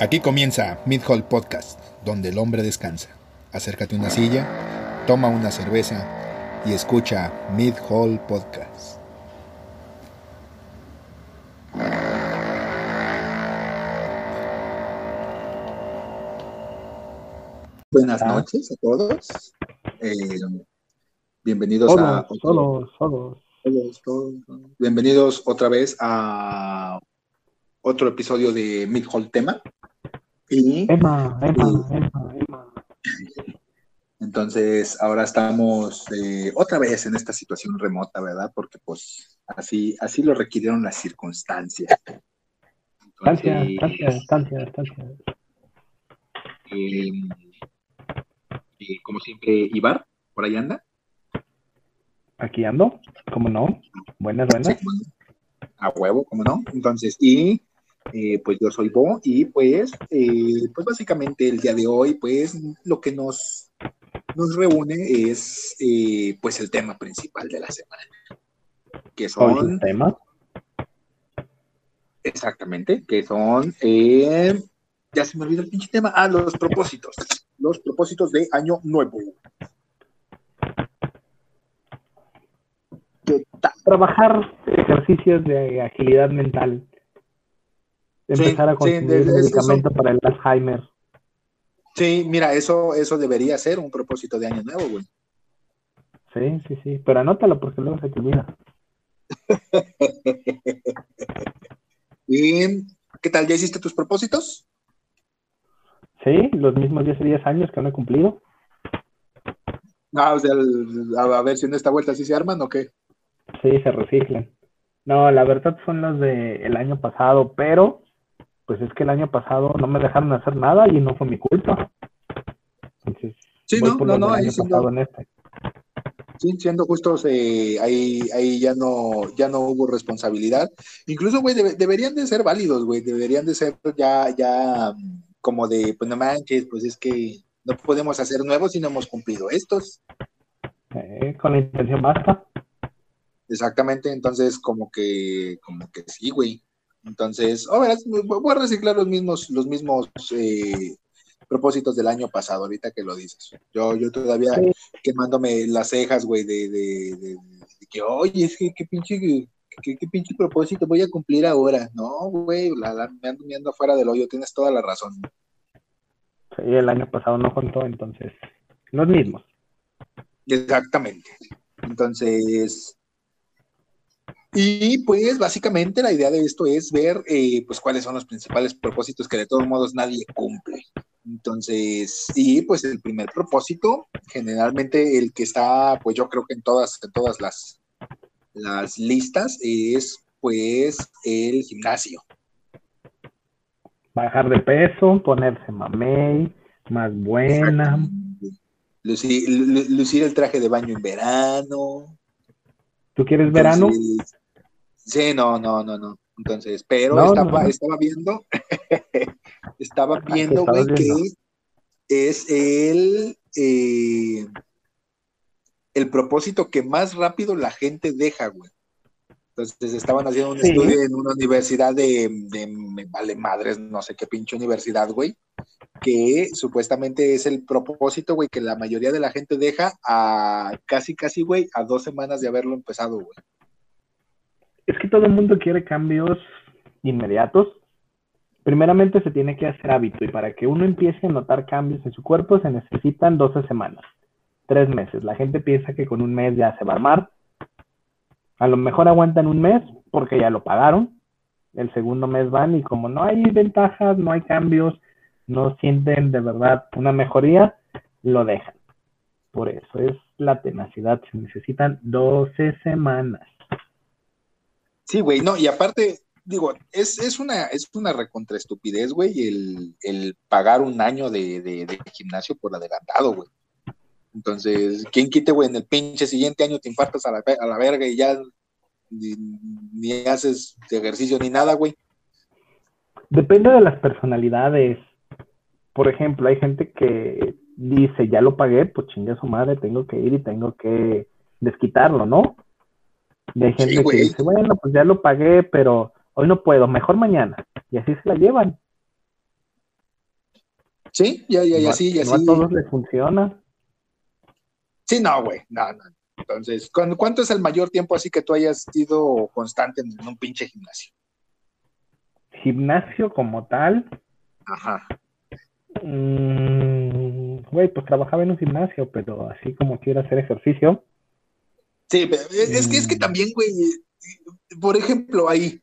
Aquí comienza Mid Hall Podcast, donde el hombre descansa. Acércate a una silla, toma una cerveza y escucha Mid Hall Podcast. Buenas noches a todos. Eh, bienvenidos a Todos, todos, todos. todos, todos. Bienvenidos otra vez a otro episodio de Mid Hall Tema. Y Emma, Emma, Emma, Emma. entonces ahora estamos eh, otra vez en esta situación remota, ¿verdad? Porque pues así, así lo requirieron las circunstancias. Entonces, estancia, estancia, estancia. eh, eh, como siempre, Ibar, por ahí anda. Aquí ando, ¿cómo no? Buenas, buenas. Sí, bueno, a huevo, ¿cómo no? Entonces, y eh, pues yo soy Bo, y pues, eh, pues básicamente el día de hoy, pues lo que nos, nos reúne es eh, pues el tema principal de la semana, que son, el tema. exactamente, que son, eh, ya se me olvidó el pinche tema, ah, los propósitos, los propósitos de Año Nuevo. Trabajar ejercicios de agilidad mental. Sí, Empezar a sí, consumir de- de- medicamento para el Alzheimer. Sí, mira, eso, eso debería ser un propósito de Año Nuevo, güey. Sí, sí, sí. Pero anótalo porque luego se te olvida. ¿Y qué tal? ¿Ya hiciste tus propósitos? Sí, los mismos 10 10 años que no he cumplido. Ah, o sea, a, a ver si en esta vuelta sí se arman o qué. Sí, se reciclan. No, la verdad son los del año pasado, pero pues es que el año pasado no me dejaron hacer nada y no fue mi culpa. Entonces, Sí, no, no, no, ahí siendo, pasado en este. sí, siendo justos, eh, ahí, ahí ya no, ya no hubo responsabilidad. Incluso, güey, debe- deberían de ser válidos, güey, deberían de ser ya, ya mm, como de, pues no manches, pues es que no podemos hacer nuevos si no hemos cumplido estos. Eh, con la intención basta. Exactamente, entonces como que, como que sí, güey. Entonces, oh, verás, voy a reciclar los mismos, los mismos eh, propósitos del año pasado, ahorita que lo dices. Yo, yo todavía Sí. quemándome las cejas, güey, de, de, de- de que, oye, es que qué pinche, qué, qué pinche propósito voy a cumplir ahora. No, güey, la, la- me ando mirando afuera del hoyo, tienes toda la razón. Sí, el año pasado no contó, entonces, los mismos. Exactamente. Entonces, y pues básicamente la idea de esto es ver eh, pues cuáles son los principales propósitos que de todos modos nadie cumple. Entonces, y pues el primer propósito, generalmente el que está, pues yo creo que en todas, en todas las, las listas, es pues el gimnasio. Bajar de peso, ponerse mamey, más buena. Lucir, lu- lucir el traje de baño en verano. ¿Tú quieres verano? Entonces, Sí, no, no, no, no. Entonces, pero No, estaba, no, no. estaba viendo, estaba ¿qué viendo, güey, que es el, eh, el propósito que más rápido la gente deja, güey. Entonces estaban haciendo un Sí. estudio en una universidad de, de- me vale madres, no sé qué pinche universidad, güey, que supuestamente es el propósito, güey, que la mayoría de la gente deja a casi, casi, güey, a dos semanas de haberlo empezado, güey. Es que todo el mundo quiere cambios inmediatos. Primeramente se tiene que hacer hábito y para que uno empiece a notar cambios en su cuerpo se necesitan 12 semanas, tres meses. La gente piensa que con un mes ya se va a armar. A lo mejor aguantan un mes porque ya lo pagaron. El segundo mes van y como no hay ventajas, no hay cambios, no sienten de verdad una mejoría, lo dejan. Por eso es la tenacidad. Se necesitan 12 semanas. Sí, güey, no, y aparte, digo, es, es una, es una recontraestupidez, güey, el, el pagar un año de, de, gimnasio por adelantado, güey. Entonces, ¿quién quite, güey? En el pinche siguiente año te infartas a la, a la verga y ya ni, ni haces ejercicio ni nada, güey. Depende de las personalidades. Por ejemplo, hay gente que dice, ya lo pagué, pues chingue a su madre, tengo que ir y tengo que desquitarlo, ¿no? Hay gente que dice, bueno, pues ya lo pagué, pero hoy no puedo, mejor mañana. Y así se la llevan. Sí, ya, ya, ya, a- sí, ya no a sí. todos les funciona. Sí, no, güey, no, no. Entonces, ¿cu- ¿cuánto es el mayor tiempo así que tú hayas sido constante en un pinche gimnasio? Gimnasio como tal, Ajá. mm, güey, pues trabajaba en un gimnasio, pero así como quiero hacer ejercicio, Sí, pero es que es que Mm. también, güey, por ejemplo, ahí,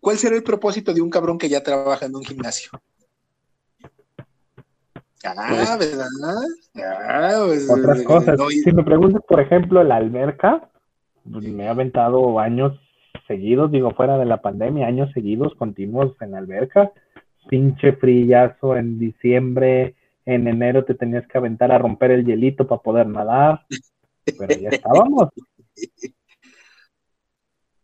¿cuál será el propósito de un cabrón que ya trabaja en un gimnasio? Ah, Pues- ¿verdad? Ah, pues, otras eh, cosas. no, y- Si me preguntas, por ejemplo, la alberca, pues, me he aventado años seguidos, digo, fuera de la pandemia, años seguidos continuos en la alberca. Pinche frillazo en diciembre, en enero te tenías que aventar a romper el hielito para poder nadar, pero ya estábamos.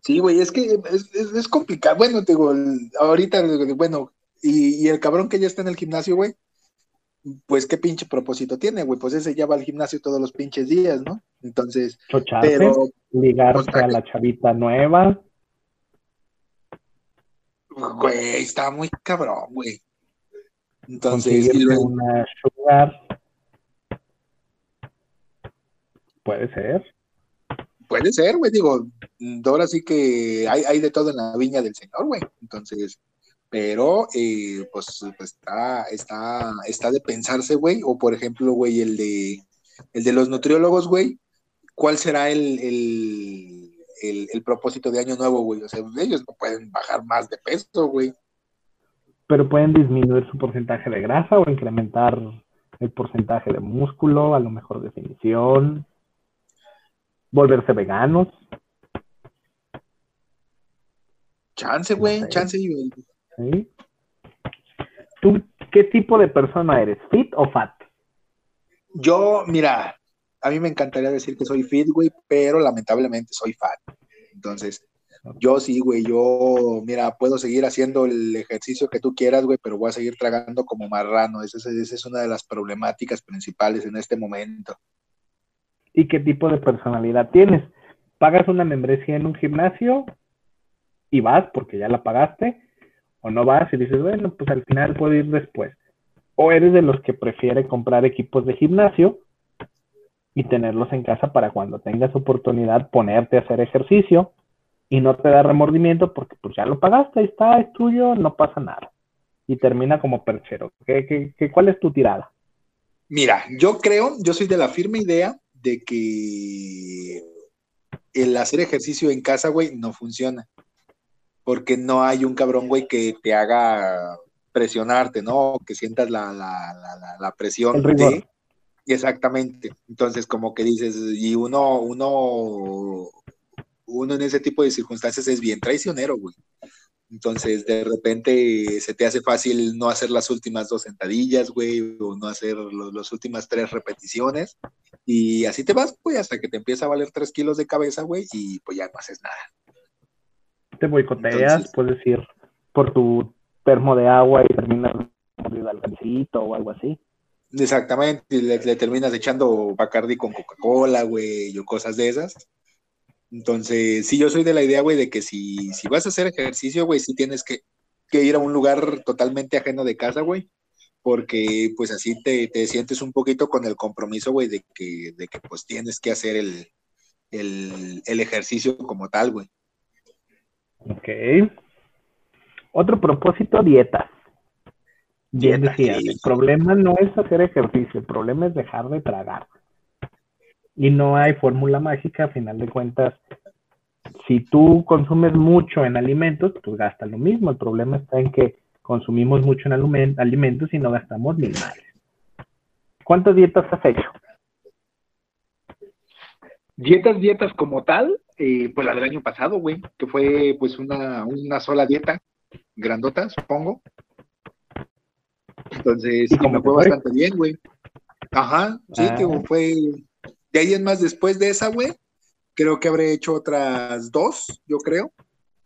Sí, güey, es que es, es- es complicado. Bueno, te digo, ahorita, bueno, y, y el cabrón que ya está en el gimnasio, güey, pues qué pinche propósito tiene, güey, pues ese ya va al gimnasio todos los pinches días, ¿no? Entonces, Chocharse, pero, ligarse a la chavita nueva. güey, está muy cabrón, güey. Entonces, y luego- una sugar. Puede ser. puede ser, güey, digo, ahora sí que hay, hay de todo en la viña del señor, güey. Entonces, pero, eh, pues, pues está, está, está de pensarse, güey, o por ejemplo, güey, el de, el de los nutriólogos, güey, ¿cuál será el, el, el, el propósito de año nuevo, güey? O sea, ellos no pueden bajar más de peso, güey. Pero pueden disminuir su porcentaje de grasa o incrementar el porcentaje de músculo, a lo mejor definición, volverse veganos. Chance, güey, No sé. chance. y- ¿sí? ¿Tú qué tipo de persona eres? ¿Fit o fat? Yo, mira, a mí me encantaría decir que soy fit, güey, pero lamentablemente soy fat. Entonces, yo sí, güey, yo, mira, puedo seguir haciendo el ejercicio que tú quieras, güey, pero voy a seguir tragando como marrano. Esa es, esa es una de las problemáticas principales en este momento. ¿Y qué tipo de personalidad tienes? ¿Pagas una membresía en un gimnasio y vas porque ya la pagaste? ¿O no vas y dices, bueno, pues al final puedo ir después? ¿O eres de los que prefiere comprar equipos de gimnasio y tenerlos en casa para cuando tengas oportunidad ponerte a hacer ejercicio y no te da remordimiento porque pues ya lo pagaste, ahí está, es tuyo, no pasa nada? Y termina como perchero. ¿Qué, qué, qué, ¿Cuál es tu tirada? Mira, yo creo, yo soy de la firme idea de que el hacer ejercicio en casa, güey, no funciona. Porque no hay un cabrón, güey, que te haga presionarte, ¿no? Que sientas la, la, la, presión de... Exactamente. Entonces, como que dices, y uno, uno, uno en ese tipo de circunstancias es bien traicionero, güey. Entonces, de repente se te hace fácil no hacer las últimas dos sentadillas, güey, o no hacer las últimas tres repeticiones. Y así te vas, güey, hasta que te empieza a valer tres kilos de cabeza, güey, y pues ya no haces nada. te boicoteas, Entonces- puedes ir por tu termo de agua y terminas al o algo así. Exactamente, y le, le terminas echando Bacardi con Coca-Cola, güey, o cosas de esas. Entonces, sí, yo soy de la idea, güey, de que si, si vas a hacer ejercicio, güey, sí tienes que, que ir a un lugar totalmente ajeno de casa, güey, porque pues así te, te sientes un poquito con el compromiso, güey, de que, de que pues tienes que hacer el, el, el ejercicio como tal, güey. Ok. Otro propósito, dietas. Bien Dieta, decías, sí. el problema no es hacer ejercicio, el problema es dejar de tragar. Y no hay fórmula mágica, a final de cuentas, si tú consumes mucho en alimentos, pues gasta lo mismo. El problema está en que consumimos mucho en alimentos y no gastamos ni madres. ¿Cuántas dietas has hecho? Dietas, dietas como tal, eh, pues la del año pasado, güey, que fue pues una, una sola dieta, grandota, supongo. Entonces, ¿Y sí, cómo me fue? bastante bien, güey. Ajá, sí, Ah. que fue. De ahí en más, después de esa, güey, creo que habré hecho otras dos, yo creo.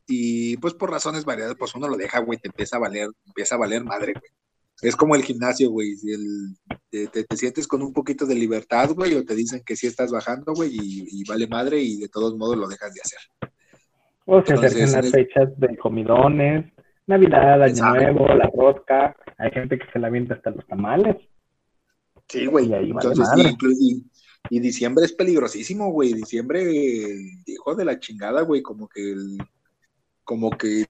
Y pues por razones variadas, pues uno lo deja, güey, te empieza a valer, empieza a valer madre, güey. Es como el gimnasio, güey. el- te, te- te sientes con un poquito de libertad, güey, o te dicen que sí estás bajando, güey, y, y vale madre, y de todos modos lo dejas de hacer. O se acercan las fechas de comidones, Navidad, Año Exacto. Nuevo, la rosca. Hay gente que se la avienta hasta los tamales. Sí, güey. Y ahí vale Entonces, madre. y, y- y diciembre es peligrosísimo, güey. Diciembre, hijo de la chingada, güey. Como que el- como que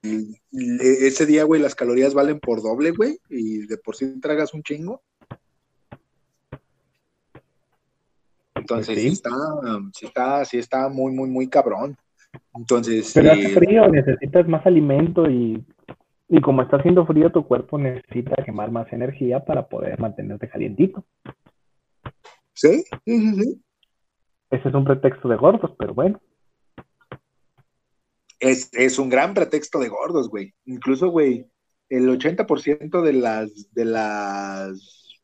ese día, güey, las calorías valen por doble, güey. Y de por sí tragas un chingo. Entonces, sí. sí. está, sí está, sí está muy, muy, muy cabrón. Entonces, Pero hace eh, frío, necesitas más alimento y, y como está haciendo frío, tu cuerpo necesita quemar más energía para poder mantenerte calientito. sí, sí, sí, sí. Ese es un pretexto de gordos, pero bueno. Es, es un gran pretexto de gordos, güey. Incluso, güey, el 80% de las, de las,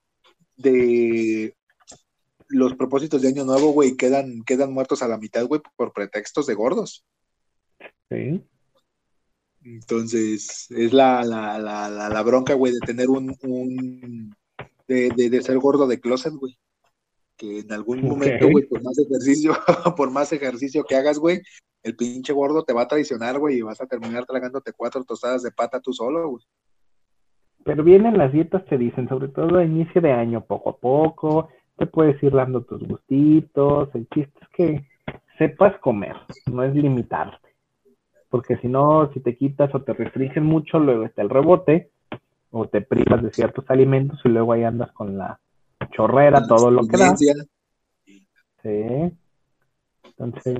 de los propósitos de Año Nuevo, güey, quedan, quedan muertos a la mitad, güey, por pretextos de gordos. Sí. Entonces, es la, la, la, la, la bronca, güey, de tener un, un de, de, de ser gordo de closet, güey. Que en algún momento, güey, por más ejercicio, por más ejercicio que hagas, güey, el pinche gordo te va a traicionar, güey, y vas a terminar tragándote cuatro tostadas de pata tú solo, güey. Pero vienen las dietas, te dicen, sobre todo a inicio de año, poco a poco, te puedes ir dando tus gustitos. El chiste es que sepas comer, no es limitarte. Porque si no, si te quitas o te restringen mucho, luego está el rebote, o te privas de ciertos alimentos y luego ahí andas con la chorrera, todo lo que da. Sí. Entonces,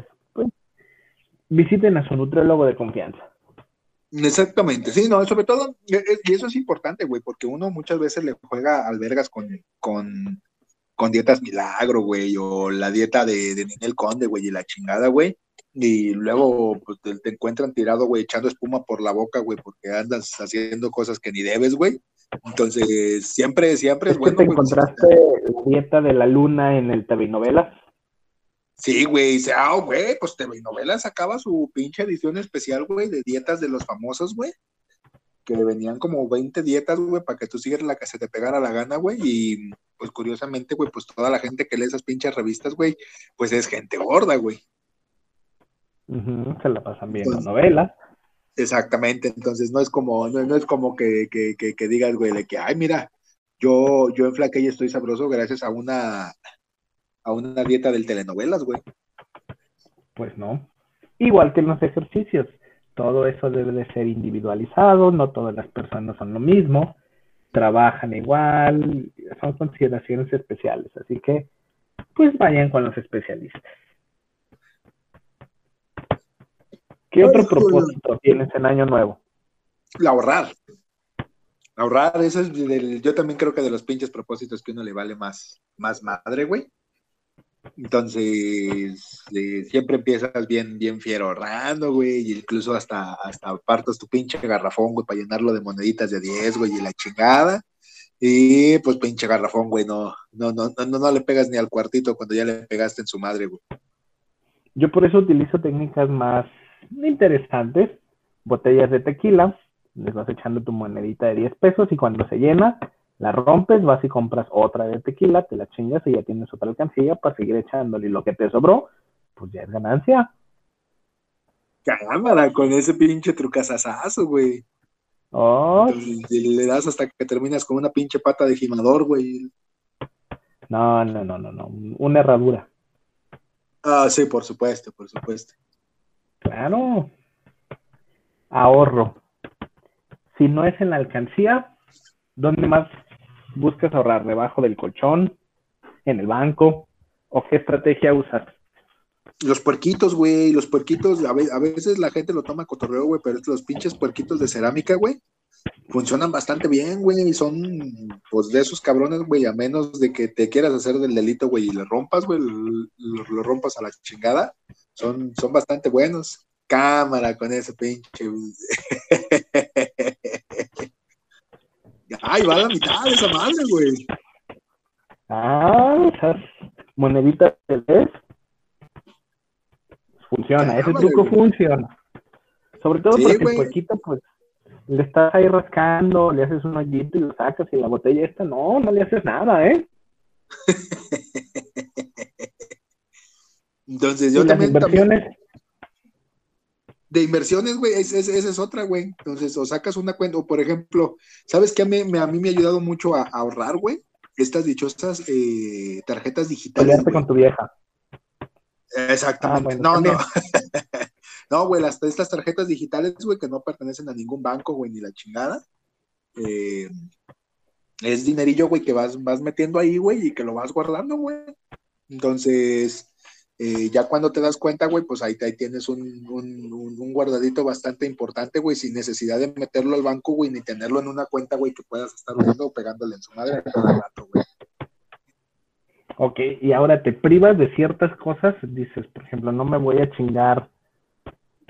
visiten a su nutriólogo de confianza. Exactamente, sí, no, sobre todo, e- e- y eso es importante, güey, porque uno muchas veces le juega albergas con, con, con dietas milagro, güey, o la dieta de, de Ninel Conde, güey, y la chingada, güey, y luego pues, te, te encuentran tirado, güey, echando espuma por la boca, güey, porque andas haciendo cosas que ni debes, güey. Entonces, siempre, siempre Es es que bueno, te güey, encontraste la dieta de la luna en el TV novelas. Sí, güey, dice, ah, güey, pues TV Novelas sacaba su pinche edición especial, güey, de dietas de los famosos, güey. Que venían como 20 dietas, güey, para que tú siguieras la que se te pegara la gana, güey. Y pues curiosamente, güey, pues toda la gente que lee esas pinches revistas, güey, pues es gente gorda, güey. Se la pasan viendo Entonces- novelas. Exactamente, entonces no es como, no, no es como que, que, que, que digas, güey, de que, ay, mira, yo, yo enflaqué y estoy sabroso gracias a una, a una dieta del telenovelas, güey. Pues no. Igual que en los ejercicios. Todo eso debe de ser individualizado, no todas las personas son lo mismo, trabajan igual, son consideraciones especiales. Así que, pues vayan con los especialistas. ¿Qué otro Ay, joder. propósito tienes en Año Nuevo? La ahorrar. Ahorrar, eso es del, yo también creo que de los pinches propósitos que uno le vale más, más madre, güey. Entonces, eh, siempre empiezas bien, bien fiero ahorrando, güey, y incluso hasta, hasta apartas tu pinche garrafón, güey, para llenarlo de moneditas de 10, güey, y la chingada. Y pues pinche garrafón, güey, no, no, no, no, no le pegas ni al cuartito cuando ya le pegaste en su madre, güey. Yo por eso utilizo técnicas más interesantes, botellas de tequila, les vas echando tu monedita de 10 pesos y cuando se llena, la rompes, vas y compras otra de tequila, te la chingas y ya tienes otra alcancía para seguir echándole. Y lo que te sobró, pues ya es ganancia. Cámara, con ese pinche trucazazazo, güey. Oh, Entonces, le das hasta que terminas con una pinche pata de gimador, güey. no, no, no, no, no, una herradura. Ah, sí, por supuesto, por supuesto. Claro. Ahorro. Si no es en la alcancía, ¿dónde más buscas ahorrar? ¿Debajo del colchón? ¿En el banco? ¿O qué estrategia usas? Los puerquitos, güey, los puerquitos, a, ve- a veces la gente lo toma cotorreo, güey, pero los pinches puerquitos de cerámica, güey, funcionan bastante bien, güey, y son, pues, de esos cabrones, güey, a menos de que te quieras hacer del delito, güey, y le rompas, güey, lo, lo rompas a la chingada, son, son bastante buenos. Cámara con ese pinche. Ay, va a la mitad de esa madre, güey. Ah, esas moneditas de vez. Funciona, ese truco güey. funciona. Sobre todo Sí, porque güey. el puerquito, pues, le estás ahí rascando, le haces un hoyito y lo sacas y la botella esta, no, no le haces nada, ¿eh? Entonces, Y yo las también, también, inversiones, de inversiones, güey, esa es, otra, güey. Entonces, o sacas una cuenta, o por ejemplo, ¿sabes qué a mí, a mí me ha ayudado mucho a, ahorrar, güey? Estas dichosas eh, tarjetas digitales. con tu vieja. Exactamente. Ah, no, no. no, güey, las, estas tarjetas digitales, güey, que no pertenecen a ningún banco, güey, ni la chingada. Eh, es dinerillo, güey, que vas, vas metiendo ahí, güey, y que lo vas guardando, güey. Entonces, eh, ya cuando te das cuenta, güey, pues ahí, ahí tienes un, un, guardadito bastante importante, güey, sin necesidad de meterlo al banco, güey, ni tenerlo en una cuenta, güey, que puedas estar usando o pegándole en su madre cada rato, güey. Ok, y ahora te privas de ciertas cosas, dices, por ejemplo, no me voy a chingar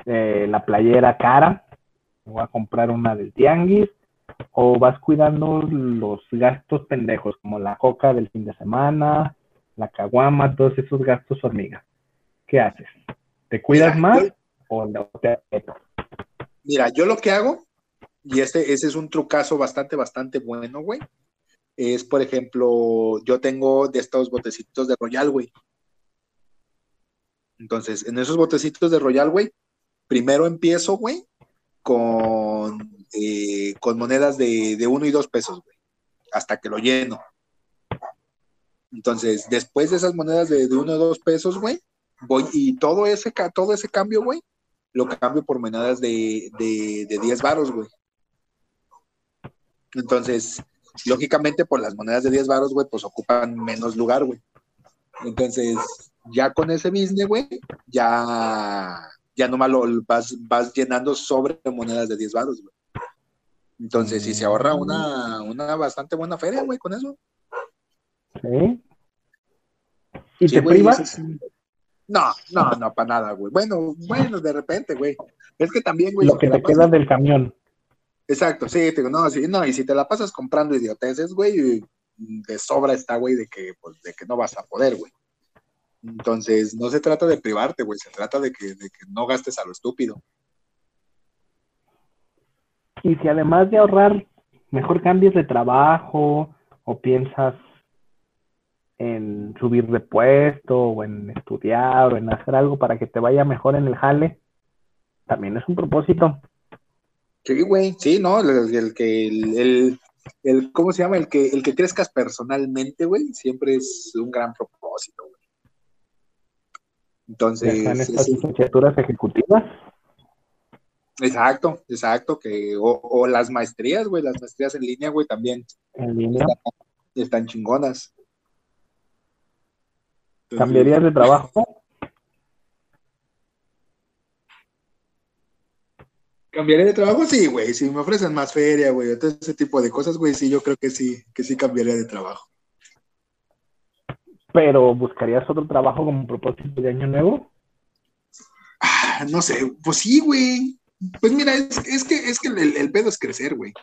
eh, la playera cara, voy a comprar una del tianguis, o vas cuidando los gastos pendejos, como la coca del fin de semana, la caguama, todos esos gastos hormiga. ¿Qué haces? ¿Te cuidas más o te Mira, yo lo que hago, y este, ese es un trucazo bastante, bastante bueno, güey, es, por ejemplo, yo tengo de estos botecitos de Royal, güey. Entonces, en esos botecitos de Royal, güey, primero empiezo, güey, con, eh, con monedas de, de uno y dos pesos, güey, hasta que lo lleno. Entonces, después de esas monedas de, uno o dos pesos, güey, voy y todo ese, todo ese cambio, güey, lo cambio por monedas de, de, de 10 varos, güey. Entonces, lógicamente, por las monedas de 10 varos, güey, pues ocupan menos lugar, güey. Entonces, ya con ese business, güey, ya, ya nomás lo vas, vas llenando sobre monedas de 10 varos, güey. Entonces, si se ahorra una, una bastante buena feria, güey, con eso. ¿Sí? ¿Y te privas? No, no, no, para nada, güey. Bueno, bueno, de repente, güey. Es que también, güey. Lo que te queda del camión. Exacto, sí, te digo, no, sí, no, y si te la pasas comprando idioteces, güey, de sobra está, güey, de que, pues, de que no vas a poder, güey. Entonces, no se trata de privarte, güey, se trata de que, de que no gastes a lo estúpido. Y si además de ahorrar, mejor cambies de trabajo o piensas en subir de puesto o en estudiar o en hacer algo para que te vaya mejor en el jale, también es un propósito. Sí, güey, sí, ¿no? El, que, el, el, ¿cómo se llama? El que, el que crezcas personalmente, güey, siempre es un gran propósito, güey. Entonces. ¿Están estas licenciaturas ejecutivas? Exacto, exacto, que, o, o las maestrías, güey, las maestrías en línea, güey, también. En línea. están chingonas. ¿Cambiarías de trabajo? ¿Cambiaría de trabajo? Sí, güey. Si me ofrecen más feria, güey, todo ese tipo de cosas, güey, sí, yo creo que sí, que sí cambiaría de trabajo. ¿Pero buscarías otro trabajo como propósito de año nuevo? Ah, no sé, pues sí, güey. Pues mira, es, que, es que el, pedo es crecer, güey.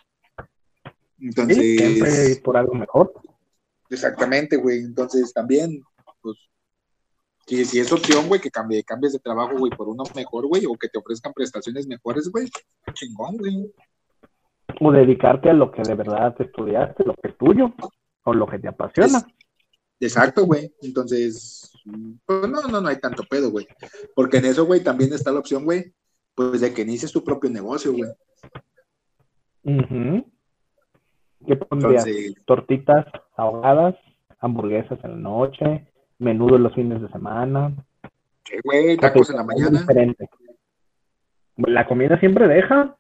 Entonces. por algo mejor. Exactamente, güey. Entonces también, pues, si, si es opción, güey, que cambie, cambies de trabajo, güey, por uno mejor, güey, o que te ofrezcan prestaciones mejores, güey, chingón, güey. O dedicarte a lo que de verdad te estudiaste, lo que es tuyo, o lo que te apasiona. exacto, güey. Entonces, pues no, no, no hay tanto pedo, güey. Porque en eso, güey, también está la opción, güey, pues de que inicies tu propio negocio, güey. ¿Qué pondrías? Tortitas ahogadas, hamburguesas en la noche, menudo los fines de semana. ¿Qué, güey? Tacos en la mañana. Diferente. La comida siempre deja.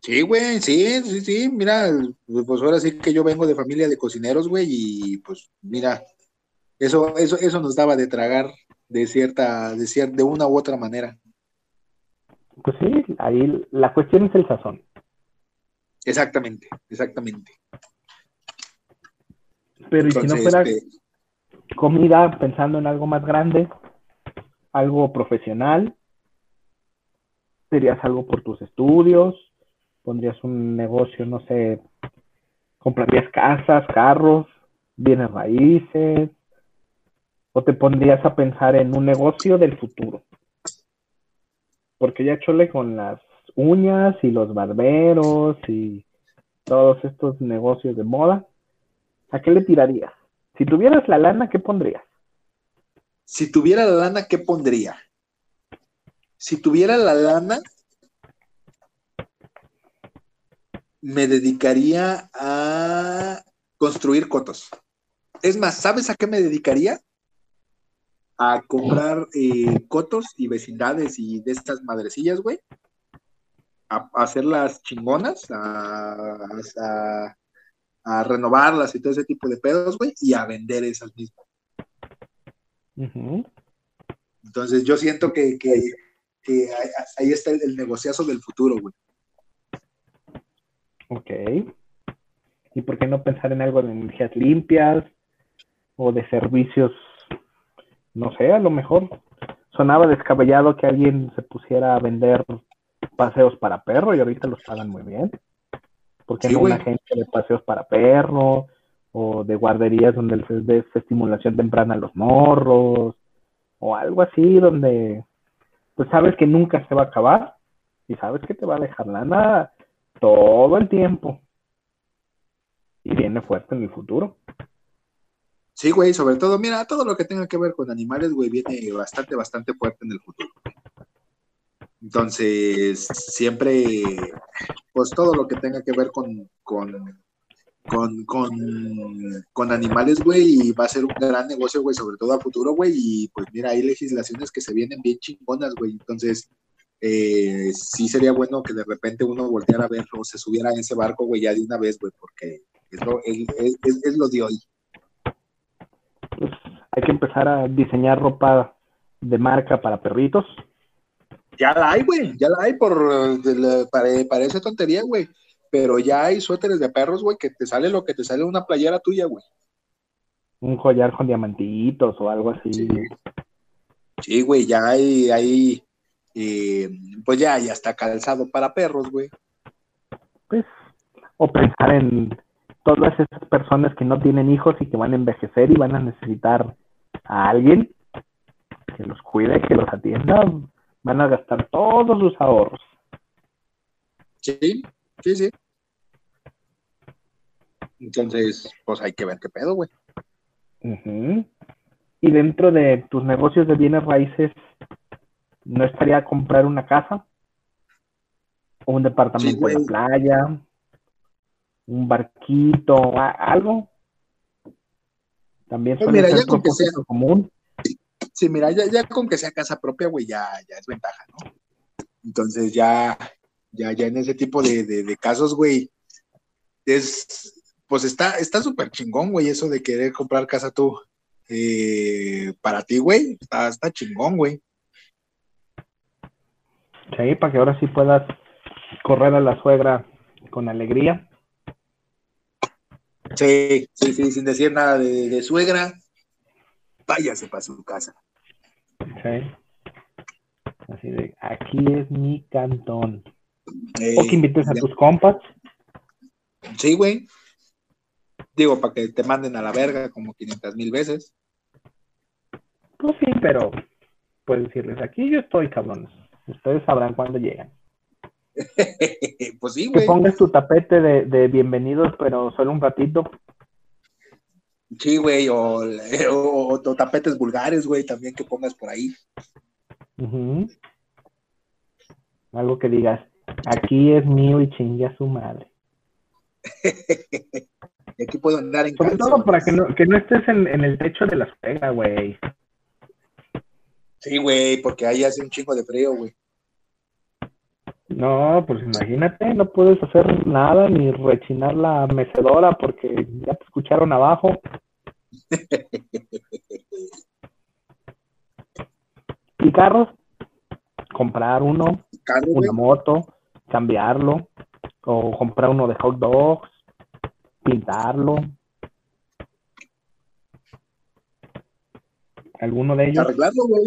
Sí, güey, sí, sí, sí. Mira, pues ahora sí que yo vengo de familia de cocineros, güey, y pues mira, eso, eso, eso nos daba de tragar de cierta, de cierta, de una u otra manera. Pues sí, ahí la cuestión es el sazón. Exactamente, exactamente. Pero ¿y si no fuera este, comida pensando en algo más grande, algo profesional, serías algo por tus estudios, pondrías un negocio, no sé, comprarías casas, carros, bienes raíces, o te pondrías a pensar en un negocio del futuro. Porque ya chole con las uñas y los barberos y todos estos negocios de moda, ¿a qué le tirarías? Si tuvieras la lana, ¿qué pondrías? Si tuviera la lana, ¿qué pondría? si tuviera la lana, me dedicaría a construir cotos. Es más, ¿sabes a qué me dedicaría? A comprar eh, cotos y vecindades y de estas madrecillas, güey. A, hacerlas chingonas, a, a, renovarlas y todo ese tipo de pedos, güey, y a vender esas mismas. Entonces yo siento que, ahí está el, el negociazo del futuro, güey. Ok. ¿Y por qué no pensar en algo de energías limpias o de servicios? No sé, a lo mejor sonaba descabellado que alguien se pusiera a vender paseos para perro y ahorita los pagan muy bien. ¿Por qué no una agencia de paseos para perro o de guarderías donde se dé estimulación temprana a los morros o algo así donde pues sabes que nunca se va a acabar y sabes que te va a dejar lana todo el tiempo. Y viene fuerte en el futuro. Sí, güey, sobre todo, mira, todo lo que tenga que ver con animales, güey, viene bastante, bastante fuerte en el futuro. Entonces, siempre, pues todo lo que tenga que ver con, con, con, con, animales, güey, va a ser un gran negocio, güey, sobre todo a futuro, güey, y pues mira, hay legislaciones que se vienen bien chingonas, güey, entonces, eh, sí sería bueno que de repente uno volteara a ver o se subiera a ese barco, güey, ya de una vez, güey, porque es lo, es, lo de hoy. Hay que empezar a diseñar ropa de marca para perritos. Ya la hay, güey, ya la hay por, para, para esa tontería, güey. Pero ya hay suéteres de perros, güey, que te sale lo que te sale una playera tuya, güey. Un collar con diamantitos o algo así. Sí, güey, ya hay, hay eh, pues ya, ya está calzado para perros, güey. Pues, o pensar en todas esas personas que no tienen hijos y que van a envejecer y van a necesitar a alguien que los cuide, que los atienda, van a gastar todos sus ahorros. Sí, sí, sí. Entonces, pues hay que ver qué pedo, güey. Y dentro de tus negocios de bienes raíces, no estaría comprar una casa o un departamento en la playa, un barquito, algo. También pues mira, ya con que sea común. Sí, mira, ya, con que sea casa propia, güey, ya, ya es ventaja, ¿no? Entonces ya, ya, ya en ese tipo de, casos, güey, es, pues está, está súper chingón, güey, eso de querer comprar casa tú. Eh, para ti, güey, está, está chingón, güey. Sí, para que ahora sí puedas correr a la suegra con alegría. Sí, sí, sí, sin decir nada de, suegra, váyase para su casa. Sí. Así de, aquí es mi cantón. o que invites a tus compas. Sí, güey. Digo, para que te manden a la verga como 500 mil veces. Pues sí, pero puedes decirles, aquí yo estoy, cabrones. Ustedes sabrán cuándo llegan. pues sí, güey. Que pongas tu tapete de, bienvenidos, pero solo un ratito. Sí, güey, o, o, tapetes vulgares, güey, también que pongas por ahí. Algo que digas, aquí es mío y chingue a su madre. y aquí puedo andar en Sobre todo para que no, que no estés en, en el techo de la suegra, güey. Sí, güey, porque ahí hace un chingo de frío, güey. No, pues imagínate, no puedes hacer nada ni rechinar la mecedora porque ya te escucharon abajo. ¿Y carros? Comprar uno, una moto, cambiarlo, o comprar uno de hot dogs, pintarlo. ¿Alguno de ellos? Arreglarlo, güey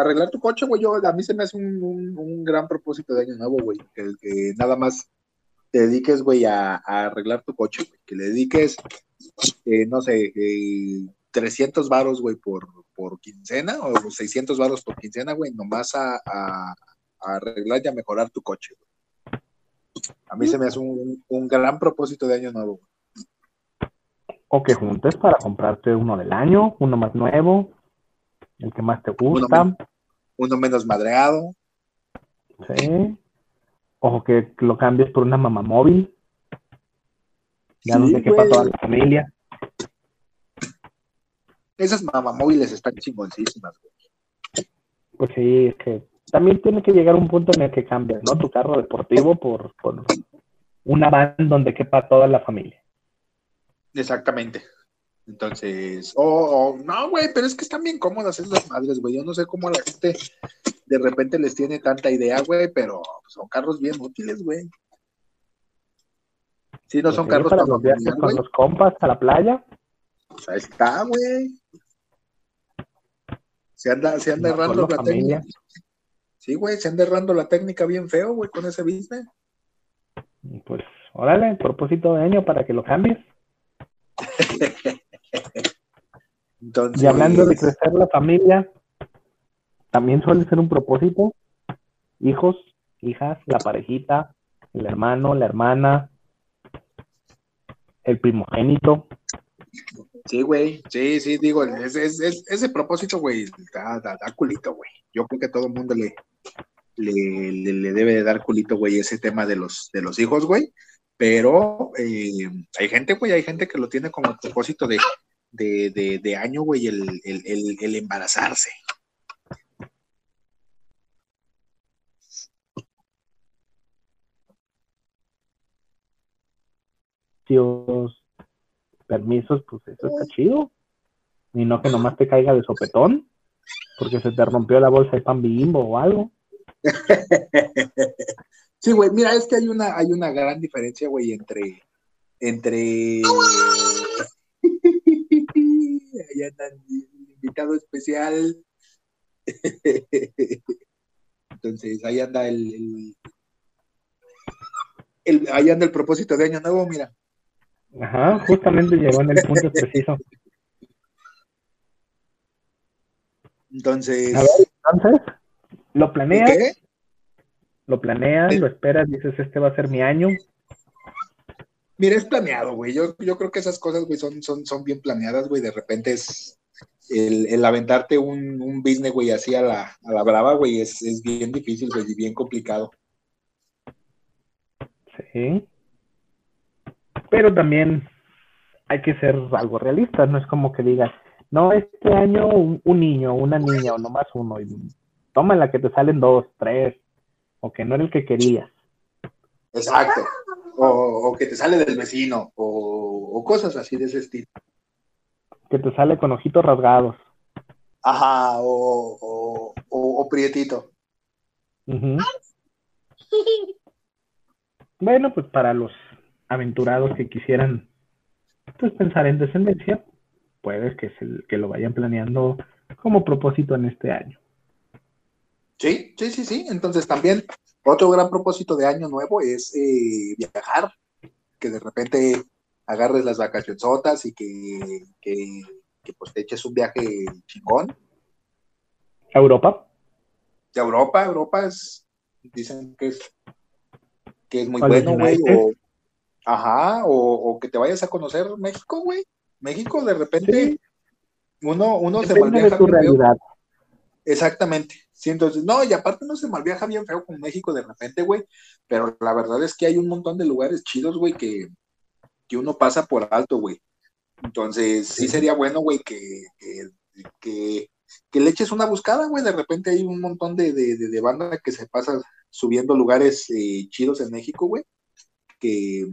arreglar tu coche, güey, yo, a mí se me hace un, gran propósito de año nuevo, güey, que, nada más te dediques, güey, a, arreglar tu coche, que le dediques, eh, no sé, 300 eh, varos, güey, por, por quincena, o 600 varos por quincena, güey, nomás a, arreglar y a mejorar tu coche. A mí se me hace un, gran propósito de año nuevo. O que juntes para comprarte uno del año, uno más nuevo, el que más te gusta. Uno, menos madreado. Sí. O que lo cambies por una mamá móvil. Ya no sé qué para toda la familia. Esas mamamóviles están chingoncísimas, güey. Pues sí, es que también tiene que llegar un punto en el que cambias, ¿no? Tu carro deportivo por, por una van donde quepa toda la familia. Exactamente. Entonces, o o- no, güey, pero es que están bien cómodas esas madres, güey. Yo no sé cómo la gente de repente les tiene tanta idea, güey, pero son carros bien útiles, güey. Sí, no son Sí, carros para los viajes con los compas a la playa. Pues ahí está, güey. Se anda, se anda No errando la familia. técnica. Sí, güey, se anda errando la técnica bien feo, güey, con ese business. Pues, órale, propósito de año para que lo cambies. Entonces, Y hablando de crecer la familia, también suele ser un propósito. Hijos, hijas, la parejita, el hermano, la hermana, el primogénito. Sí, güey, sí, sí, digo, ese, ese, ese propósito, güey, da, da, da culito, güey. Yo creo que todo el mundo le, le, le, le debe de dar culito, güey, ese tema de los, de los hijos, güey. Pero eh, hay gente, güey, hay gente que lo tiene como propósito de, de, de, de año, güey, el, el, el, el embarazarse. Dios, permisos, pues eso está chido. Y no que nomás te caiga de sopetón, porque se te rompió la bolsa de pan bimbo o algo. Sí, güey, mira, es que hay una, hay una gran diferencia, güey, entre, entre, el invitado especial, entonces ahí anda el, el, el- ahí anda el propósito de año nuevo, mira, Ajá, justamente llegó en el punto preciso. entonces, A ver, entonces, lo planeas, ¿qué? lo planeas, lo esperas, dices, este va a ser mi año. Mira, es planeado, güey. Yo, yo creo que esas cosas, güey, son, son, son bien planeadas, güey. De repente es el, el aventarte un, un business, güey, así a la, a la brava, güey, es, es bien difícil, güey, y bien complicado. Sí. Pero también hay que ser algo realista, no es como que digas, no, este año un, un niño, una niña o nomás uno, y tómala que te salen dos, tres, o que no era el que querías. Exacto. O, o que te sale del vecino, o, o cosas así de ese estilo. que te sale con ojitos rasgados. Ajá, o, o, prietito. Ujú. Bueno, pues para los aventurados que quisieran pues pensar en descendencia, puede que, se, que lo vayan planeando como propósito en este año. Sí, sí, sí, sí. Entonces también otro gran propósito de año nuevo es eh, viajar, que de repente agarres las vacacionzotas y que, que, que, pues te eches un viaje chingón. ¿A Europa? De Europa, Europa es, dicen que es, que es muy ¿O a los bueno, güey. O, ajá, o, o que te vayas a conocer México, güey. México de repente Sí. uno, uno se Depende de tu realidad. Exactamente. Sí, entonces, no, y aparte no se malviaja bien feo con México de repente, güey, pero la verdad es que hay un montón de lugares chidos, güey, que, que uno pasa por alto, güey. Entonces, sí sería bueno, güey, que, que, que, que le eches una buscada, güey. De repente hay un montón de, de, de, de banda que se pasa subiendo lugares eh, chidos en México, güey, que,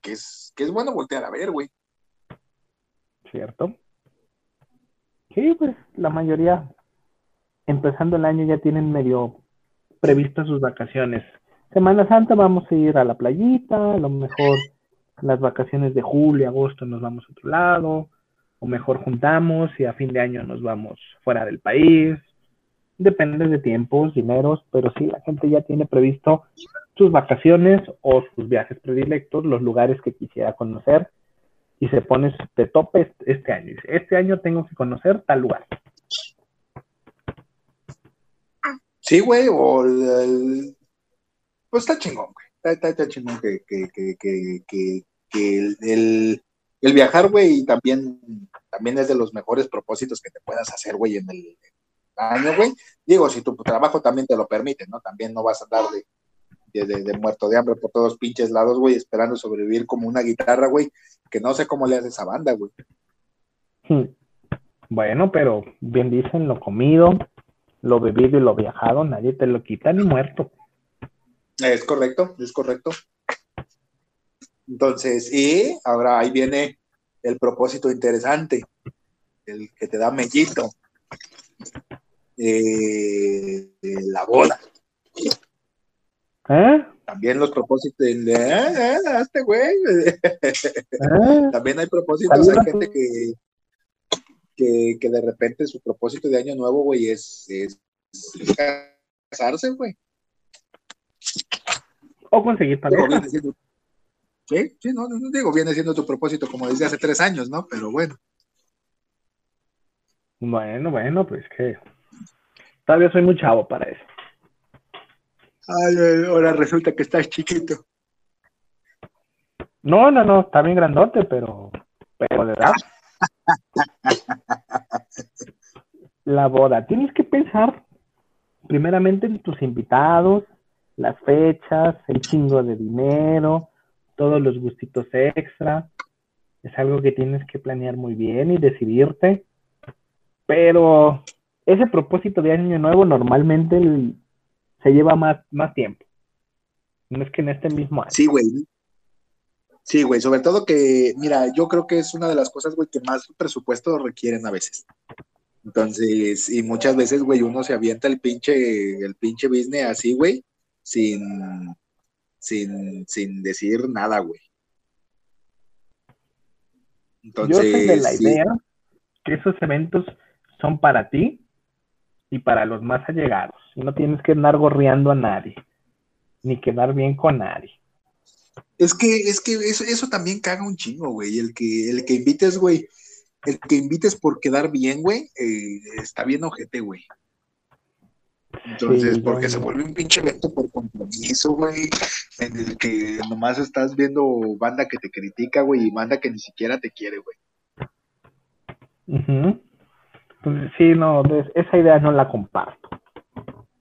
que, es, que es bueno voltear a ver, güey. ¿cierto? Sí, pues la mayoría, empezando el año, ya tienen medio previstas sus vacaciones. Semana Santa vamos a ir a la playita, a lo mejor las vacaciones de julio, agosto nos vamos a otro lado, o mejor juntamos y a fin de año nos vamos fuera del país. Depende de tiempos, dineros, pero sí, la gente ya tiene previsto sus vacaciones o sus viajes predilectos, los lugares que quisiera conocer y se pone de tope este, año. Este año tengo que conocer tal lugar. Sí, güey, o el, pues está chingón, güey. Está, está- chingón que, que, que, que, el, el, el viajar, güey, también, también es de los mejores propósitos que te puedas hacer, güey, en el, año, güey. Digo, si tu trabajo también te lo permite, ¿no? También no vas a andar de, de, muerto de hambre por todos pinches lados, güey, esperando sobrevivir como una guitarra, güey, que no sé cómo le hace esa banda, güey. Hmm. Bueno, pero bien dicen, lo comido, lo bebido y lo viajado, nadie te lo quita ni muerto. Es correcto, es correcto. Entonces, y ahora ahí viene el propósito interesante, el que te da mellito, eh, la boda. ¿Eh? También los propósitos de eh, este güey. También hay propósitos, hay gente que, que, de repente su propósito de año nuevo, güey, es, es, casarse, güey. O conseguir pareja. sí, sí, no, no, digo, viene siendo tu propósito como desde hace tres años, ¿no? Pero bueno. Bueno, bueno, pues que todavía soy muy chavo para eso. Ay, ahora resulta que estás chiquito. No, no, no, está bien grandote, pero, pero de edad. La boda, tienes que pensar primeramente en tus invitados, las fechas, el chingo de dinero, todos los gustitos extra. Es algo que tienes que planear muy bien y decidirte. Pero ese propósito de año nuevo normalmente se lleva más, más tiempo. No es que en este mismo año. Sí, güey. Sí, güey, sobre todo que, mira, yo creo que es una de las cosas, güey, que más presupuesto requieren a veces. Entonces, y muchas veces, güey, uno se avienta el pinche, el pinche business así, güey, sin, sin, sin decir nada, güey. Entonces, yo soy de la idea que esos eventos son para ti y para los más allegados. Y no tienes que andar gorreando a nadie, ni quedar bien con nadie. Es que, es que eso, eso también caga un chingo, güey. El que, el que invites, güey, el que invites por quedar bien, güey, eh, está bien ojete, güey. Entonces, porque se vuelve un pinche evento por compromiso, güey, en el que nomás estás viendo banda que te critica, güey, y banda que ni siquiera te quiere, güey. Pues sí, no, esa idea no la comparto.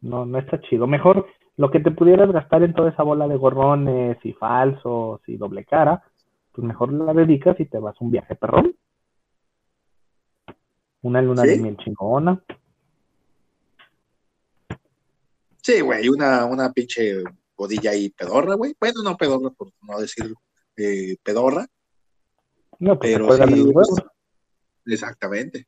No, no está chido. Mejor lo que te pudieras gastar en toda esa bola de gorrones y falsos y doble cara, pues mejor la dedicas y te vas a un viaje perrón. Una luna de miel chingona. Sí, güey, una, una pinche bodilla ahí pedorra, güey. Bueno, no pedorra, por no decir eh, pedorra. No, pues pero sí, exactamente.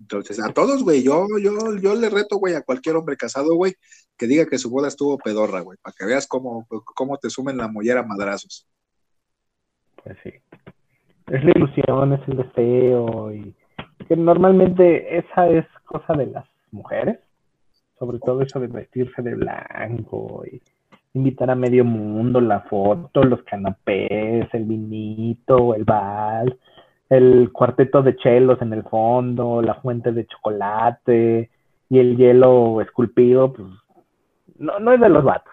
Entonces, a todos, güey, yo, yo, yo le reto, güey, a cualquier hombre casado, güey, que diga que su boda estuvo pedorra, güey, para que veas cómo, cómo te sumen la mollera madrazos. Pues sí. Es la ilusión, es el deseo, y que normalmente esa es cosa de las mujeres, sobre todo eso de vestirse de blanco y invitar a medio mundo la foto, los canapés, el vinito, el vals el cuarteto de chelos en el fondo, la fuente de chocolate y el hielo esculpido, pues no, no es de los vatos.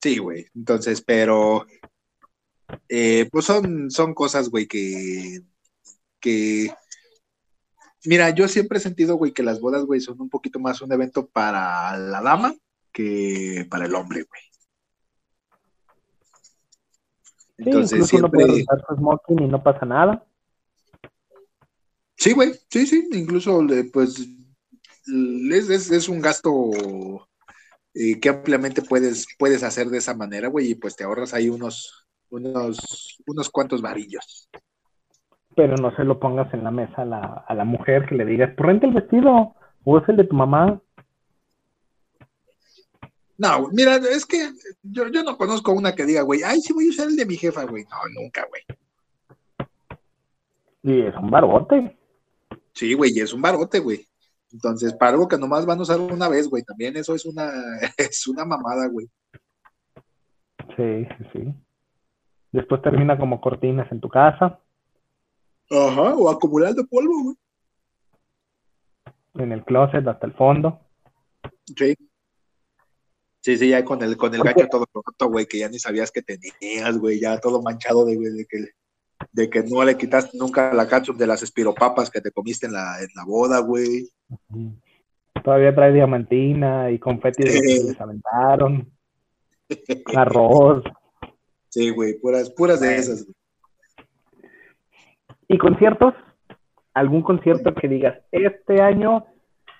Sí, güey. Entonces, pero eh, pues son, son cosas, güey, que, que mira, yo siempre he sentido, güey, que las bodas, güey, son un poquito más un evento para la dama que para el hombre, güey. Entonces, siempre... uno smoking y no pasa nada. Sí, güey, sí, sí, incluso pues es, es, un gasto eh, que ampliamente puedes, puedes hacer de esa manera, güey, y pues te ahorras ahí unos, unos, unos cuantos varillos. Pero no se lo pongas en la mesa a la, a la mujer que le digas, renta el vestido, o es el de tu mamá. No, mira, es que yo, yo no conozco una que diga, güey, ay, sí voy a usar el de mi jefa, güey. No, nunca, güey. Y es un barote. Sí, güey, es un barote, güey. Entonces, para algo que nomás van a usar una vez, güey, también eso es una, es una mamada, güey. Sí, sí, sí. Después termina como cortinas en tu casa. Ajá, o acumulando polvo, güey. En el closet hasta el fondo. Sí. Sí, sí, ya con el, con el gancho todo roto, güey, que ya ni sabías que tenías, güey, ya todo manchado de, de, de que no le quitaste nunca la ketchup de las espiropapas que te comiste en la, en la boda, güey. Todavía trae diamantina y confeti de que les aventaron. Arroz. Sí, güey, puras, puras de esas. ¿Y conciertos? ¿Algún concierto que digas, este año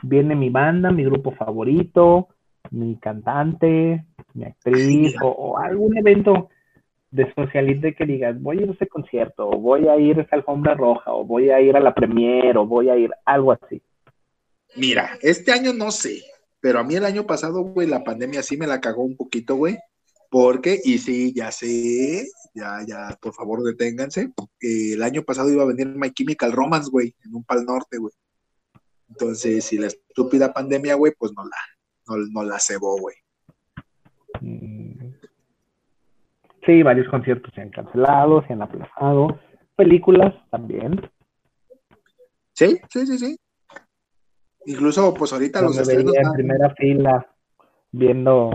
viene mi banda, mi grupo favorito, mi cantante, mi actriz, o, algún evento de socialite que digas, voy a ir a ese concierto, o voy a ir a esa alfombra roja, o voy a ir a la premier, o voy a ir algo así? Mira, este año no sé, pero a mí el año pasado, güey, la pandemia sí me la cagó un poquito, güey, porque, y sí, ya sé, ya, ya, por favor deténganse, el año pasado iba a venir My Chemical Romance, güey, en un pal norte, güey. Entonces, si la estúpida pandemia, güey, pues no la, no, la cebó, güey. Mm. Sí, varios conciertos se han cancelado, se han aplazado. Películas también. Sí, sí, sí, sí. Incluso, pues ahorita los estrenos. en primera fila viendo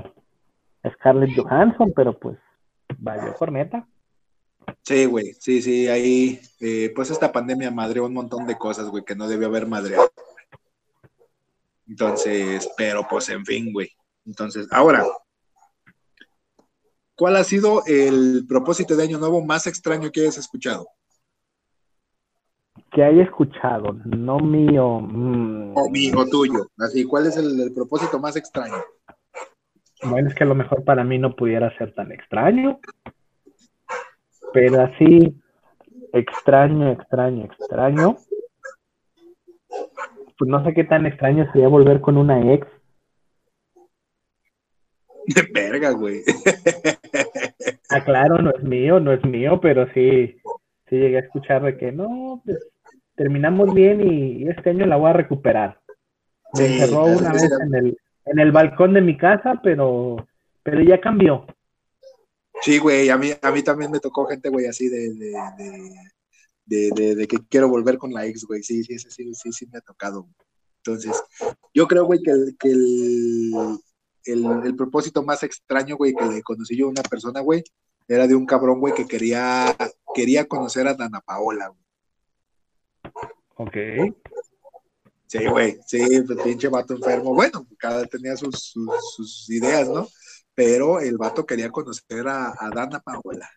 Scarlett Johansson, pero pues valió corneta. Sí, güey, sí, sí, ahí, eh, pues esta pandemia madreó un montón de cosas, güey, que no debió haber madreado. Entonces, pero pues en fin, güey. Entonces, ahora, ¿cuál ha sido el propósito de Año Nuevo más extraño que hayas escuchado? Que haya escuchado, no mío. Mm. O mío, tuyo. Así, ¿cuál es el propósito más extraño? Bueno, es que a lo mejor para mí no pudiera ser tan extraño. Pero así, extraño, extraño, extraño. Pues no sé qué tan extraño sería volver con una ex. De verga, güey. ah, claro, no es mío, no es mío, pero sí, sí llegué a escuchar de que no, pues terminamos bien y, este año la voy a recuperar. Me encerró una vez en el, en el balcón de mi casa, pero, pero ya cambió. Sí, güey, a mí, a mí también me tocó gente, güey, así de, de, de, que quiero volver con la ex, güey. Sí, sí, sí, sí, sí, sí me ha tocado. Entonces, yo creo, güey, que, el, que el, el, propósito más extraño, güey, que le conocí yo a una persona, güey, era de un cabrón, güey, que quería, quería conocer a Dana Paola, güey. Ok. Sí, güey, sí, pues, pinche vato enfermo. Bueno, cada tenía sus, sus, ideas, ¿no? Pero el vato quería conocer a, Dana Paola.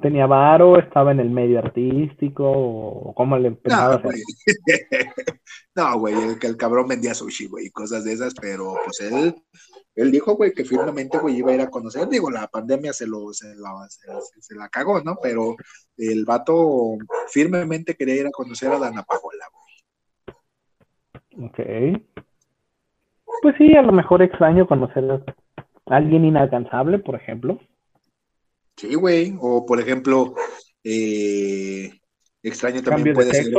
¿Tenía varo? ¿Estaba en el medio artístico? ¿O cómo le empezaba no, a hacer? no, güey, el, el cabrón vendía sushi, güey, y cosas de esas, pero pues él, él dijo, güey, que firmemente, güey, iba a ir a conocer. Digo, la pandemia se, lo, se, la, se la cagó, ¿no? Pero el vato firmemente quería ir a conocer a Dana Paola, güey. Ok. Pues sí, a lo mejor extraño conocer a alguien inalcanzable, por ejemplo. Sí, güey. O por ejemplo, eh, extraño también puede ser.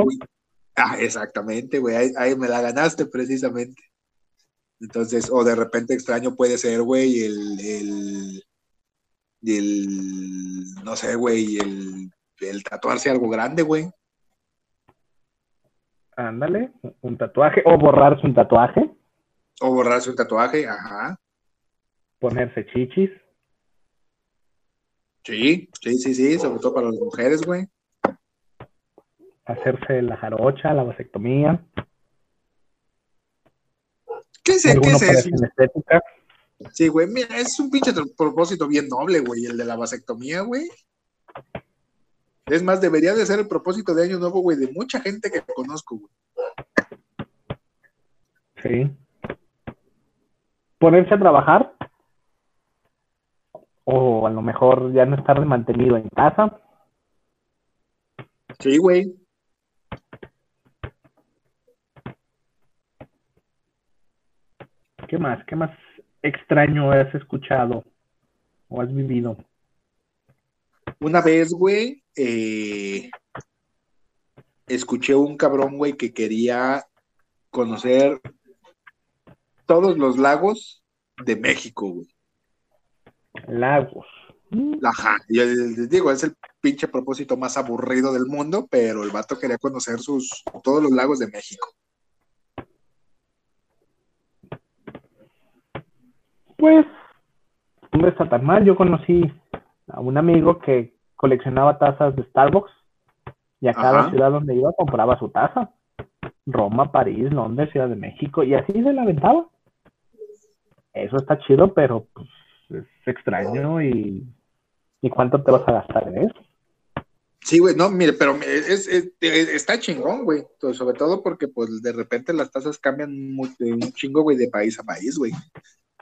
Ah, exactamente, güey. Ahí, me la ganaste precisamente. Entonces, o de repente extraño puede ser, güey, el, el, el no sé, güey, el, el tatuarse algo grande, güey. Ándale, un tatuaje o borrarse un tatuaje. O borrarse un tatuaje, ajá. Ponerse chichis. Sí, sí, sí, sí, sobre todo para las mujeres, güey. Hacerse la jarocha, la vasectomía. ¿Qué es, ¿qué es eso? Sí, güey, mira, es un pinche propósito bien noble, güey, el de la vasectomía, güey. Es más, debería de ser el propósito de Año Nuevo, güey, de mucha gente que conozco, güey. Sí. Ponerse a trabajar. O a lo mejor ya no estar mantenido en casa. Sí, güey. ¿Qué más? ¿Qué más extraño has escuchado o has vivido? Una vez, güey, eh, escuché un cabrón, güey, que quería conocer todos los lagos de México, güey. Lagos. Ajá, yo les digo, es el pinche propósito más aburrido del mundo, pero el vato quería conocer sus todos los lagos de México. Pues no está tan mal. Yo conocí a un amigo que coleccionaba tazas de Starbucks y a cada Ajá. ciudad donde iba compraba su taza. Roma, París, Londres, Ciudad de México y así se la aventaba. Eso está chido, pero pues, es extraño y, y cuánto te vas a gastar en eso. Sí, güey, no, mire, pero es, es- es- está chingón, güey. Sobre todo porque, pues, de repente las tasas cambian mu- de un chingo, güey, de país a país, güey.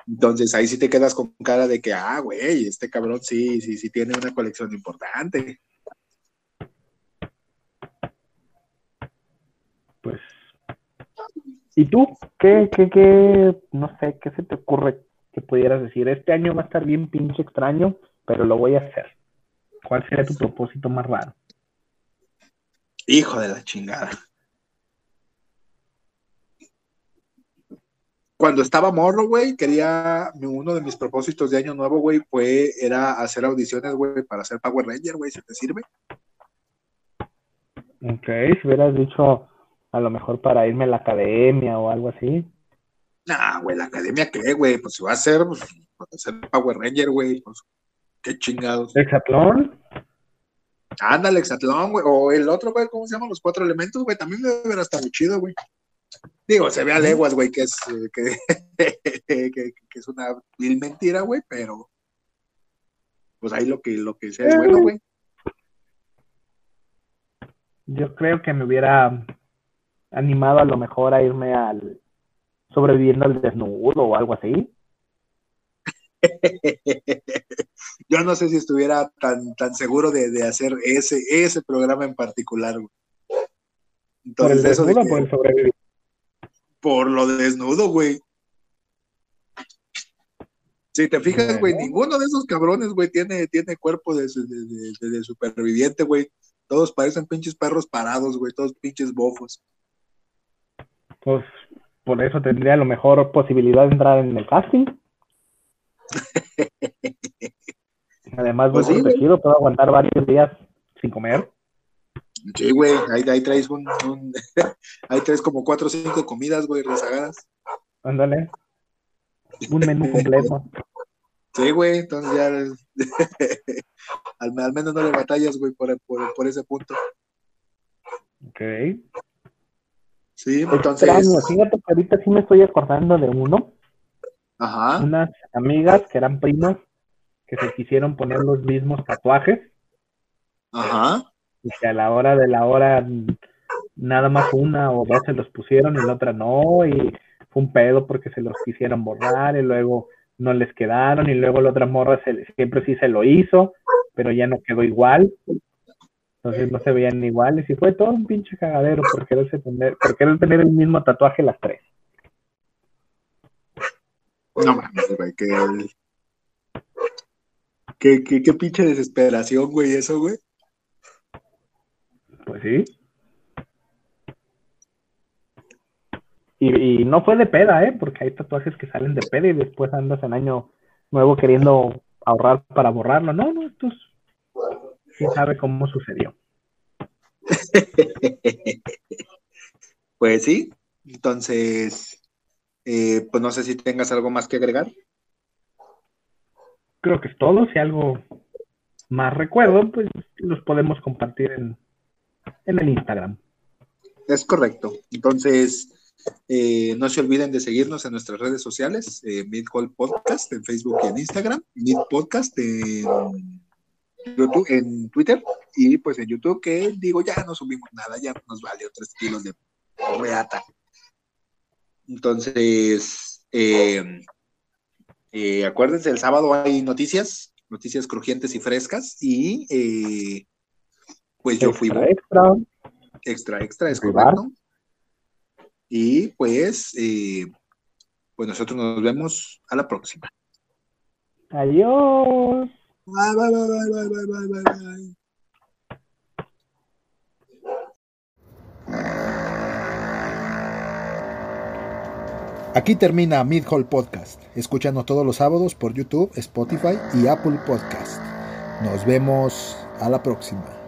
Entonces ahí sí te quedas con cara de que, ah, güey, este cabrón sí, sí, sí tiene una colección importante. Pues. ¿Y tú? ¿Qué, qué, qué, no sé, qué se te ocurre que pudieras decir? Este año va a estar bien pinche extraño, pero lo voy a hacer. ¿Cuál sería tu propósito más raro? Hijo de la chingada. Cuando estaba morro, güey, quería, uno de mis propósitos de año nuevo, güey, fue, era hacer audiciones, güey, para ser Power Ranger, güey, si te sirve. Ok, si hubieras dicho a lo mejor para irme a la academia o algo así. Nah, güey, la academia, ¿qué, güey? Pues si va a ser, pues, para ser Power Ranger, güey, pues, qué chingados. Hexatlón, Ándale, Exatlón, güey. O el otro, güey, ¿cómo se llaman los cuatro elementos, güey? También debe ver hasta muy chido, güey. Digo, se ve a leguas, güey, que es, eh, que, que, que es una vil mentira, güey, pero pues ahí lo que, lo que sea es bueno, güey. yo creo que me hubiera animado a lo mejor a irme al sobreviviendo al desnudo o algo así. Yo no sé si estuviera tan, tan seguro de, de hacer ese, ese programa en particular, güey. Por el Entonces, eso de desnudo o por el sobrevivir. por lo de desnudo, güey. Si te fijas, güey, ninguno de esos cabrones, güey, tiene, tiene cuerpo de, su- de- de- de- de superviviente, güey. Todos parecen pinches perros parados, güey, todos pinches bofos. Pues por eso tendría a lo mejor posibilidad de entrar en el casting. Además, Pues sí, güey. protegido, puedo aguantar varios días sin comer. Sí, güey, ahí, ahí traes un, un- ahí traes como cuatro o cinco comidas, güey, rezagadas. Ándale. Un menú completo. Sí, güey, entonces ya al, al menos no le batallas, güey, por, por, por ese punto. Ok. Sí, entonces, Extraño. Fíjate que ahorita sí me estoy acordando de uno. ajá, Unas amigas que eran primas que se quisieron poner los mismos tatuajes ajá, y que a la hora de la hora nada más una o dos se los pusieron y la otra no y fue un pedo porque se los quisieron borrar y luego no les quedaron y luego la otra morra se, siempre sí se lo hizo pero ya no quedó igual entonces no se veían iguales y fue todo un pinche cagadero por quererse tener, por querer tener el mismo tatuaje las tres No mames, güey, que qué, qué, qué pinche desesperación, güey, eso, güey. Pues sí. Y, y no fue de peda, ¿eh? Porque hay tatuajes que salen de peda y después andas en año nuevo queriendo ahorrar para borrarlo. No, no, esto es... ¿Quién sabe cómo sucedió? Pues sí, entonces, eh, pues no sé si tengas algo más que agregar. Creo que es todo. Si algo más recuerdo, pues los podemos compartir en, en el Instagram. Es correcto. Entonces, eh, no se olviden de seguirnos en nuestras redes sociales, eh, Mid Podcast en Facebook y en Instagram, Mid Podcast en YouTube, en Twitter y pues en YouTube que digo ya no subimos nada, ya nos valió tres kilos de reata. Entonces, eh, eh, acuérdense, el sábado hay noticias, noticias crujientes y frescas y eh, pues yo fui Extra, extra. extra, es correcto. Y pues, eh, pues nosotros nos vemos a la próxima. Adiós. Bye, bye, bye, bye, bye, bye, bye, bye. Aquí termina Mid Hall Podcast. Escúchanos todos los sábados por YouTube, Spotify y Apple Podcast. Nos vemos a la próxima.